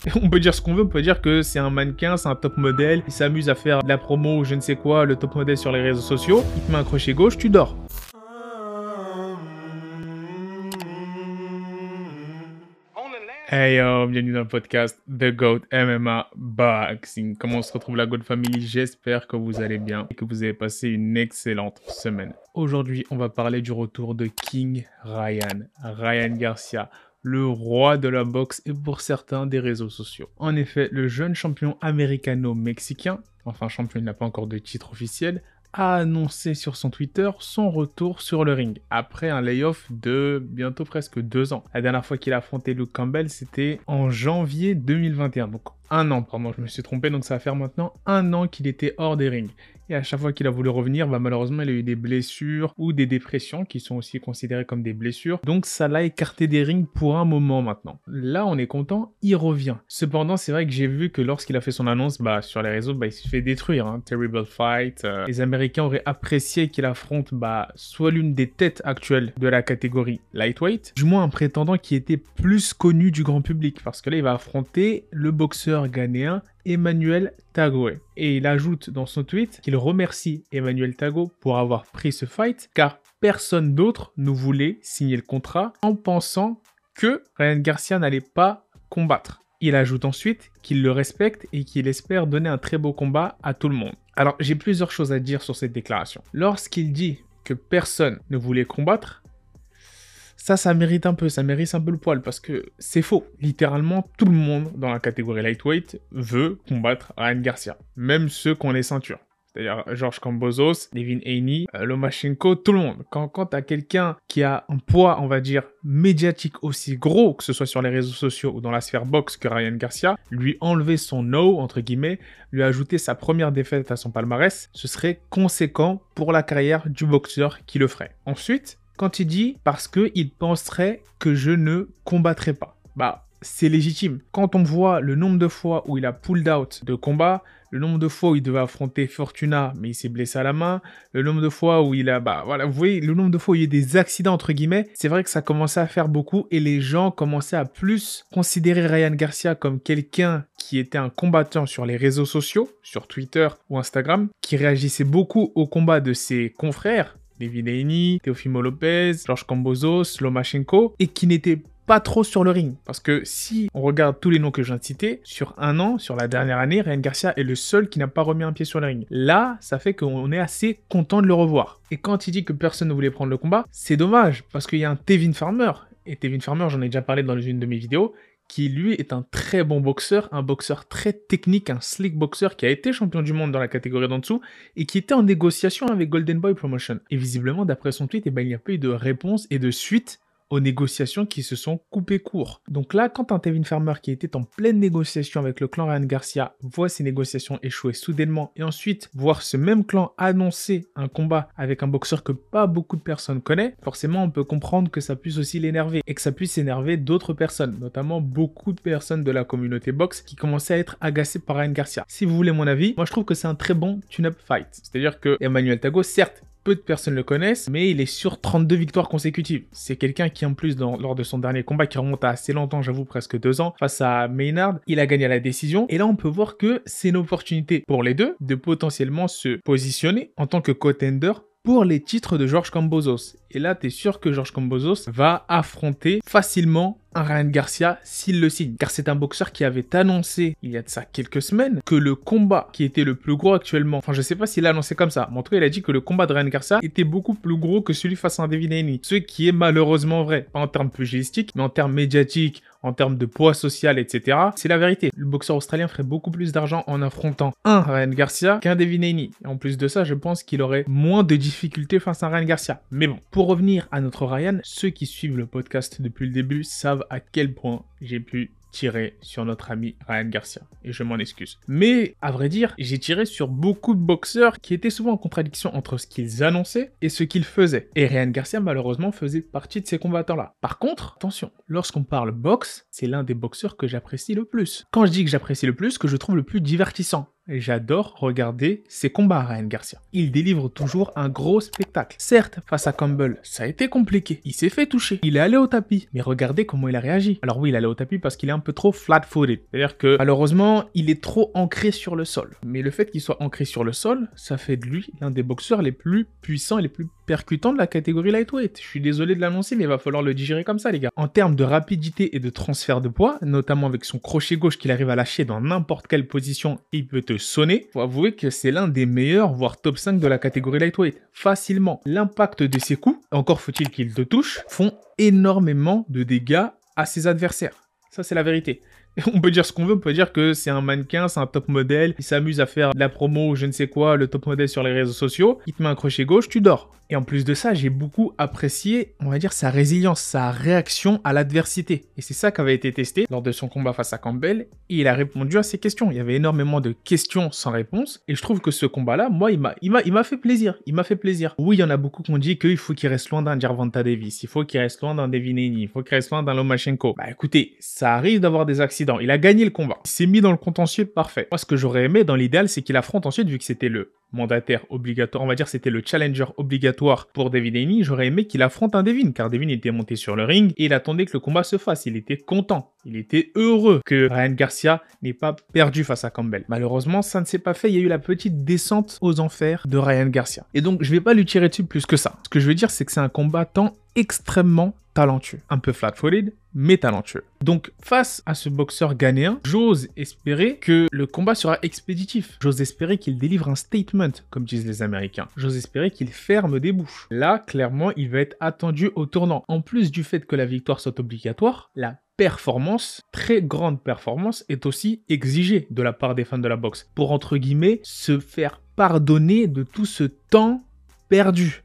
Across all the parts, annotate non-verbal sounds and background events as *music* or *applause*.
*laughs* On peut dire ce qu'on veut, on peut dire que c'est un mannequin, c'est un top modèle, il s'amuse à faire la promo ou je ne sais quoi, le top modèle sur les réseaux sociaux, il te met un crochet gauche, tu dors. Hey yo, bienvenue dans le podcast The GOAT MMA Boxing. Comment on se retrouve la GOAT Family? J'espère que vous allez bien et que vous avez passé une excellente semaine. Aujourd'hui, on va parler du retour de King Ryan, Ryan Garcia, le roi de la boxe et pour certains des réseaux sociaux. En effet, le jeune champion américano-mexicain, enfin champion, il n'a pas encore de titre officiel, a annoncé sur son Twitter son retour sur le ring après un layoff de bientôt presque deux ans. La dernière fois qu'il a affronté Luke Campbell, c'était en janvier 2021, donc un an, pardon, je me suis trompé, donc ça va faire maintenant un an qu'il était hors des rings. Et à chaque fois qu'il a voulu revenir, bah, malheureusement, il a eu des blessures ou des dépressions qui sont aussi considérées comme des blessures. Donc ça l'a écarté des rings pour un moment maintenant. Là, on est content, il revient. Cependant, c'est vrai que j'ai vu que lorsqu'il a fait son annonce bah, sur les réseaux, bah, il se fait détruire. Hein. Terrible fight. Euh, les Américains auraient apprécié qu'il affronte bah, soit l'une des têtes actuelles de la catégorie lightweight, du moins un prétendant qui était plus connu du grand public. Parce que là, il va affronter le boxeur ghanéen Emmanuel Tagoe. Et il ajoute dans son tweet qu'il remercie Emmanuel Tago pour avoir pris ce fight car personne d'autre ne voulait signer le contrat en pensant que Ryan Garcia n'allait pas combattre. Il ajoute ensuite qu'il le respecte et qu'il espère donner un très beau combat à tout le monde. Alors j'ai plusieurs choses à dire sur cette déclaration. Lorsqu'il dit que personne ne voulait combattre, ça, ça mérite un peu, ça mérite un peu le poil parce que c'est faux. Littéralement, tout le monde dans la catégorie lightweight veut combattre Ryan Garcia, même ceux qui ont les ceintures. C'est-à-dire Georges Cambozos, Devin Haney, euh, Lomachenko, tout le monde. Quand, quand tu as quelqu'un qui a un poids, on va dire, médiatique aussi gros, que ce soit sur les réseaux sociaux ou dans la sphère boxe que Ryan Garcia, lui enlever son no, entre guillemets, lui ajouter sa première défaite à son palmarès, ce serait conséquent pour la carrière du boxeur qui le ferait. Ensuite, quand il dit parce qu'il penserait que je ne combattrai pas. Bah, c'est légitime. Quand on voit le nombre de fois où il a pulled out de combat, le nombre de fois où il devait affronter Fortuna, mais il s'est blessé à la main, le nombre de fois où il a, bah voilà, vous voyez, le nombre de fois où il y a des accidents entre guillemets, c'est vrai que ça commençait à faire beaucoup et les gens commençaient à plus considérer Ryan Garcia comme quelqu'un qui était un combattant sur les réseaux sociaux, sur Twitter ou Instagram, qui réagissait beaucoup au combat de ses confrères, David Teofimo Lopez, Georges Cambozos, Lomachenko, et qui n'étaient pas trop sur le ring. Parce que si on regarde tous les noms que je viens de citer, sur un an, sur la dernière année, Ryan Garcia est le seul qui n'a pas remis un pied sur le ring. Là, ça fait qu'on est assez content de le revoir. Et quand il dit que personne ne voulait prendre le combat, c'est dommage, parce qu'il y a un Tevin Farmer. Et Tevin Farmer, j'en ai déjà parlé dans une de mes vidéos, qui lui est un très bon boxeur, un boxeur très technique, un slick boxeur qui a été champion du monde dans la catégorie d'en dessous et qui était en négociation avec Golden Boy Promotion. Et visiblement, d'après son tweet, eh ben, il n'y a pas eu de réponse et de suite aux négociations qui se sont coupées court. Donc là, quand un Tevin Farmer qui était en pleine négociation avec le clan Ryan Garcia voit ces négociations échouer soudainement et ensuite voir ce même clan annoncer un combat avec un boxeur que pas beaucoup de personnes connaissent, forcément on peut comprendre que ça puisse aussi l'énerver et que ça puisse énerver d'autres personnes, notamment beaucoup de personnes de la communauté boxe qui commençaient à être agacées par Ryan Garcia. Si vous voulez mon avis, moi je trouve que c'est un très bon tune-up fight. C'est-à-dire que Emmanuel Tago, certes, peu de personnes le connaissent, mais il est sur 32 victoires consécutives. C'est quelqu'un qui, en plus, lors de son dernier combat, qui remonte à assez longtemps, j'avoue presque deux ans, face à Maynard, il a gagné à la décision. Et là, on peut voir que c'est une opportunité pour les deux de potentiellement se positionner en tant que contender pour les titres de Georges Cambozos. Et là, tu sûr que Georges Cambozos va affronter facilement un Ryan Garcia s'il le signe. Car c'est un boxeur qui avait annoncé, il y a de ça quelques semaines, que le combat qui était le plus gros actuellement, enfin je sais pas s'il a annoncé comme ça, mais en tout cas il a dit que le combat de Ryan Garcia était beaucoup plus gros que celui face à Haney. Ce qui est malheureusement vrai. Pas en termes pugilistiques, mais en termes médiatiques, en termes de poids social, etc. C'est la vérité. Le boxeur australien ferait beaucoup plus d'argent en affrontant un Ryan Garcia qu'un Devin Haney. Et en plus de ça, je pense qu'il aurait moins de difficultés face à un Ryan Garcia. Mais bon, pour revenir à notre Ryan, ceux qui suivent le podcast depuis le début savent à quel point j'ai pu tirer sur notre ami Ryan Garcia. Et je m'en excuse. Mais, à vrai dire, j'ai tiré sur beaucoup de boxeurs qui étaient souvent en contradiction entre ce qu'ils annonçaient et ce qu'ils faisaient. Et Ryan Garcia, malheureusement, faisait partie de ces combattants-là. Par contre, attention, lorsqu'on parle boxe, c'est l'un des boxeurs que j'apprécie le plus. Quand je dis que j'apprécie le plus, que je trouve le plus divertissant. J'adore regarder ses combats, Ryan Garcia. Il délivre toujours un gros spectacle. Certes, face à Campbell, ça a été compliqué. Il s'est fait toucher. Il est allé au tapis. Mais regardez comment il a réagi. Alors oui, il est allé au tapis parce qu'il est un peu trop flat-footed. C'est-à-dire que malheureusement, il est trop ancré sur le sol. Mais le fait qu'il soit ancré sur le sol, ça fait de lui l'un des boxeurs les plus puissants et les plus percutants de la catégorie lightweight. Je suis désolé de l'annoncer, mais il va falloir le digérer comme ça, les gars. En termes de rapidité et de transfert de poids, notamment avec son crochet gauche qu'il arrive à lâcher dans n'importe quelle position, il peut te sonner. Faut avouer que c'est l'un des meilleurs, voire top 5 de la catégorie lightweight. Facilement. L'impact de ses coups, encore faut-il qu'il te touche, font énormément de dégâts à ses adversaires. Ça, c'est la vérité. *laughs* On peut dire ce qu'on veut, on peut dire que c'est un mannequin, c'est un top modèle, il s'amuse à faire de la promo ou je ne sais quoi, le top modèle sur les réseaux sociaux, il te met un crochet gauche, tu dors. Et en plus de ça, j'ai beaucoup apprécié, on va dire, sa résilience, sa réaction à l'adversité. Et c'est ça qui avait été testé lors de son combat face à Campbell, et il a répondu à ces questions. Il y avait énormément de questions sans réponse, et je trouve que ce combat-là, moi, il m'a, il m'a, il m'a fait plaisir. Il m'a fait plaisir. Oui, il y en a beaucoup qui ont dit qu'il faut qu'il reste loin d'un Gervonta Davis, il faut qu'il reste loin d'un Devin il faut qu'il reste loin d'un Lomachenko. Bah écoutez, ça arrive d'avoir des accidents. Il a gagné le combat. Il s'est mis dans le contentieux parfait. Moi, ce que j'aurais aimé dans l'idéal, c'est qu'il affronte ensuite, vu que c'était le mandataire obligatoire, on va dire c'était le challenger obligatoire pour David Haney, j'aurais aimé qu'il affronte un Devin, car Devin était monté sur le ring et il attendait que le combat se fasse. Il était content, il était heureux que Ryan Garcia n'ait pas perdu face à Campbell. Malheureusement, ça ne s'est pas fait, il y a eu la petite descente aux enfers de Ryan Garcia. Et donc, je vais pas lui tirer dessus plus que ça. Ce que je veux dire, c'est que c'est un combattant extrêmement talentueux. Un peu flat-footed, mais talentueux. Donc, face à ce boxeur ghanéen, j'ose espérer que le combat sera expéditif. J'ose espérer qu'il délivre un statement, comme disent les Américains. J'ose espérer qu'il ferme des bouches. Là, clairement, il va être attendu au tournant. En plus du fait que la victoire soit obligatoire, la performance, très grande performance, est aussi exigée de la part des fans de la boxe. Pour, entre guillemets, se faire pardonner de tout ce temps perdu.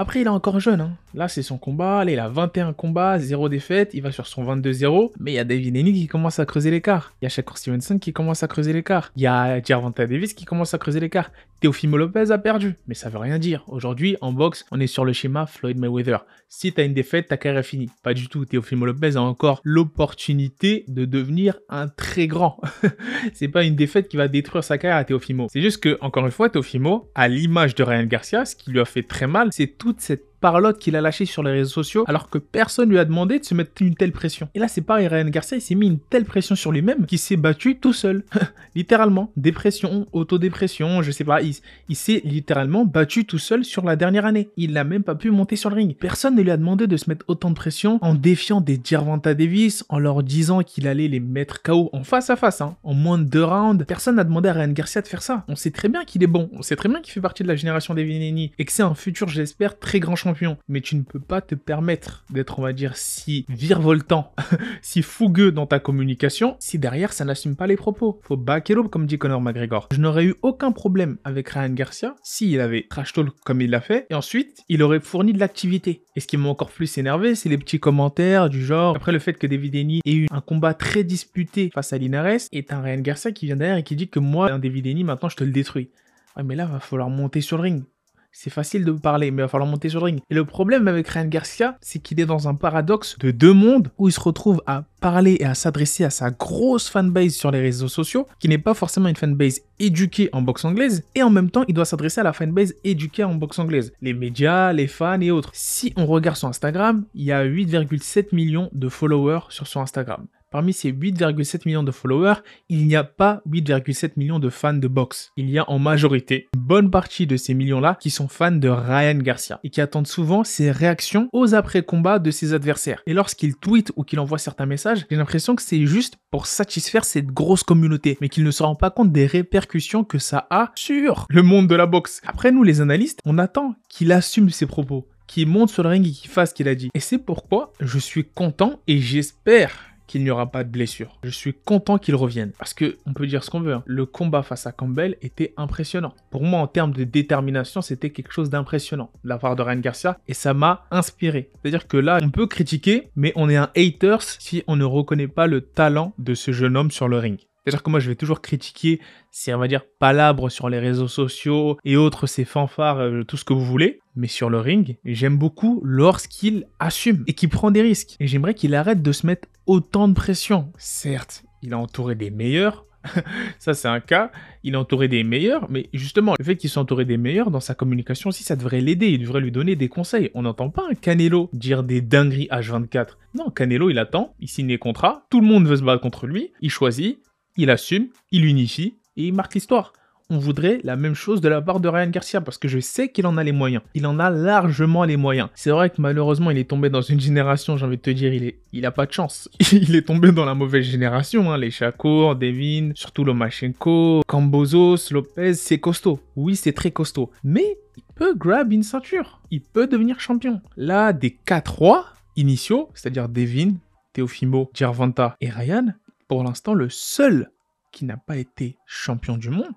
Après, il est encore jeune. Hein. Là, c'est son combat. Il a 21 combats, 0 défaite. Il va sur son 22-0. Mais il y a David Henry qui commence à creuser l'écart. Il y a Shakur Stevenson qui commence à creuser l'écart. Il y a Gervonta Davis qui commence à creuser l'écart. Teofimo Lopez a perdu. Mais ça veut rien dire. Aujourd'hui, en boxe, on est sur le schéma Floyd Mayweather. Si t'as une défaite, ta carrière est finie. Pas du tout. Teofimo Lopez a encore l'opportunité de devenir un très grand. *laughs* c'est pas une défaite qui va détruire sa carrière à Teofimo. C'est juste que, encore une fois, Teofimo, à l'image de Ryan Garcia, ce qui lui a fait très mal, c'est toute cette parlotte qu'il a lâché sur les réseaux sociaux alors que personne lui a demandé de se mettre une telle pression. Et là, c'est pareil, Ryan Garcia, il s'est mis une telle pression sur lui-même qu'il s'est battu tout seul. *laughs* littéralement. Dépression, autodépression, je sais pas. Il, s'est littéralement battu tout seul sur la dernière année. Il n'a même pas pu monter sur le ring. Personne ne lui a demandé de se mettre autant de pression en défiant des Gervonta Davis, en leur disant qu'il allait les mettre KO en face à face, hein, en moins de deux rounds. Personne n'a demandé à Ryan Garcia de faire ça. On sait très bien qu'il est bon. On sait très bien qu'il fait partie de la génération des Vineni et que c'est un futur, j'espère, très grand champion mais tu ne peux pas te permettre d'être, on va dire, si virevoltant, *laughs* si fougueux dans ta communication, si derrière ça n'assume pas les propos. Faut back it comme dit Conor McGregor. Je n'aurais eu aucun problème avec Ryan Garcia s'il avait trash talk comme il l'a fait, et ensuite, il aurait fourni de l'activité. Et ce qui m'a encore plus énervé, c'est les petits commentaires du genre, après le fait que David Eni ait eu un combat très disputé face à Linares, et un Ryan Garcia qui vient derrière et qui dit que moi, un David Eni, maintenant je te le détruis. Ouais, mais là, va falloir monter sur le ring. C'est facile de parler, mais il va falloir monter sur le ring. Et le problème avec Ryan Garcia, c'est qu'il est dans un paradoxe de deux mondes où il se retrouve à parler et à s'adresser à sa grosse fanbase sur les réseaux sociaux, qui n'est pas forcément une fanbase éduquée en boxe anglaise, et en même temps, il doit s'adresser à la fanbase éduquée en boxe anglaise, les médias, les fans et autres. Si on regarde son Instagram, il y a 8,7 millions de followers sur son Instagram. Parmi ces 8,7 millions de followers, il n'y a pas 8,7 millions de fans de boxe. Il y a en majorité bonne partie de ces millions-là qui sont fans de Ryan Garcia et qui attendent souvent ses réactions aux après-combats de ses adversaires. Et lorsqu'il tweet ou qu'il envoie certains messages, j'ai l'impression que c'est juste pour satisfaire cette grosse communauté, mais qu'il ne se rend pas compte des répercussions que ça a sur le monde de la boxe. Après nous, les analystes, on attend qu'il assume ses propos qu'il monte sur le ring et qu'il fasse ce qu'il a dit. Et c'est pourquoi je suis content et j'espère qu'il n'y aura pas de blessure. Je suis content qu'il revienne. Parce que, on peut dire ce qu'on veut, hein. le combat face à Campbell était impressionnant. Pour moi, en termes de détermination, c'était quelque chose d'impressionnant de la de Ryan Garcia et ça m'a inspiré. C'est-à-dire que là, on peut critiquer, mais on est un haters si on ne reconnaît pas le talent de ce jeune homme sur le ring. C'est-à-dire que moi, je vais toujours critiquer ces, on va dire, palabres sur les réseaux sociaux et autres, ces fanfares, euh, tout ce que vous voulez. Mais sur le ring, j'aime beaucoup lorsqu'il assume et qu'il prend des risques. Et j'aimerais qu'il arrête de se mettre autant de pression. Certes, il a entouré des meilleurs, *laughs* ça, c'est un cas. Il est entouré des meilleurs, mais justement, le fait qu'il soit entouré des meilleurs dans sa communication aussi, ça devrait l'aider. Il devrait lui donner des conseils. On n'entend pas un Canelo dire des dingueries H24. Non, Canelo, il attend, il signe les contrats, tout le monde veut se battre contre lui, il choisit, il assume, il unifie et il marque l'histoire on voudrait la même chose de la part de Ryan Garcia parce que je sais qu'il en a les moyens. Il en a largement les moyens. C'est vrai que malheureusement, il est tombé dans une génération, j'ai envie de te dire, il, est, il a pas de chance. *laughs* il est tombé dans la mauvaise génération. Hein. Les Shakur, Devin, surtout Lomachenko, Cambozos, Lopez, c'est costaud. Oui, c'est très costaud. Mais il peut grab une ceinture. Il peut devenir champion. Là, des 4 rois initiaux, c'est-à-dire Devin, Teofimo, Gervonta et Ryan, pour l'instant, le seul qui n'a pas été champion du monde,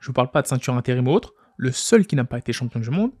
je vous parle pas de ceinture intérim ou autre, le seul qui n'a pas été champion du monde,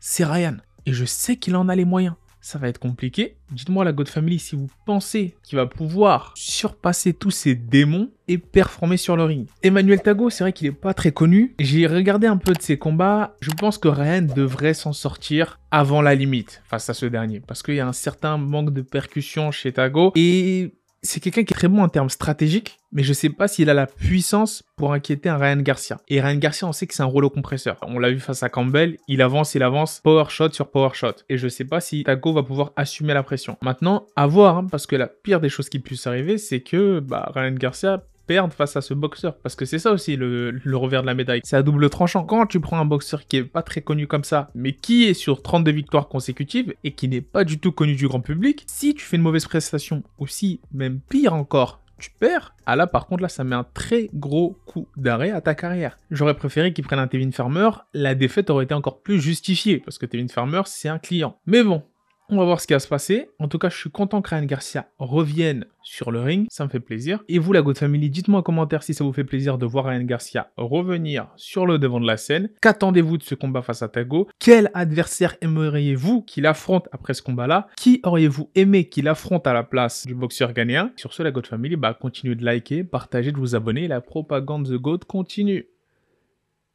c'est Ryan. Et je sais qu'il en a les moyens. Ça va être compliqué. Dites-moi la God Family si vous pensez qu'il va pouvoir surpasser tous ces démons et performer sur le ring. Emmanuel Tago, c'est vrai qu'il n'est pas très connu. J'ai regardé un peu de ses combats. Je pense que Ryan devrait s'en sortir avant la limite face à ce dernier. Parce qu'il y a un certain manque de percussion chez Tago. Et c'est quelqu'un qui est très bon en termes stratégiques, mais je sais pas s'il a la puissance pour inquiéter un Ryan Garcia. Et Ryan Garcia, on sait que c'est un rouleau compresseur. On l'a vu face à Campbell, il avance, il avance, power shot sur power shot. Et je sais pas si Taco va pouvoir assumer la pression. Maintenant, à voir, hein, parce que la pire des choses qui puissent arriver, c'est que bah, Ryan Garcia perdre face à ce boxeur. Parce que c'est ça aussi le, revers de la médaille. C'est à double tranchant. Quand tu prends un boxeur qui est pas très connu comme ça, mais qui est sur 32 victoires consécutives et qui n'est pas du tout connu du grand public, si tu fais une mauvaise prestation, ou si, même pire encore, tu perds, ah là par contre là ça met un très gros coup d'arrêt à ta carrière. J'aurais préféré qu'il prenne un Tevin Farmer, la défaite aurait été encore plus justifiée parce que Tevin Farmer c'est un client. Mais bon, on va voir ce qui va se passer. En tout cas, je suis content que Ryan Garcia revienne sur le ring. Ça me fait plaisir. Et vous, la God Family, dites-moi en commentaire si ça vous fait plaisir de voir Ryan Garcia revenir sur le devant de la scène. Qu'attendez-vous de ce combat face à Tago? Quel adversaire aimeriez-vous qu'il affronte après ce combat-là? Qui auriez-vous aimé qu'il affronte à la place du boxeur ghanéen? Sur ce, la God Family, bah, continuez de liker, partager, de vous abonner. La propagande The God continue.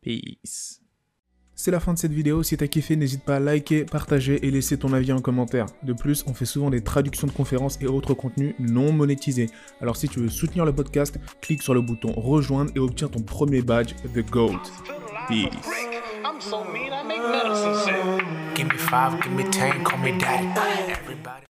Peace. C'est la fin de cette vidéo, si t'as kiffé n'hésite pas à liker, partager et laisser ton avis en commentaire. De plus, on fait souvent des traductions de conférences et autres contenus non monétisés. Alors si tu veux soutenir le podcast, clique sur le bouton rejoindre et obtiens ton premier badge The GOAT. Peace.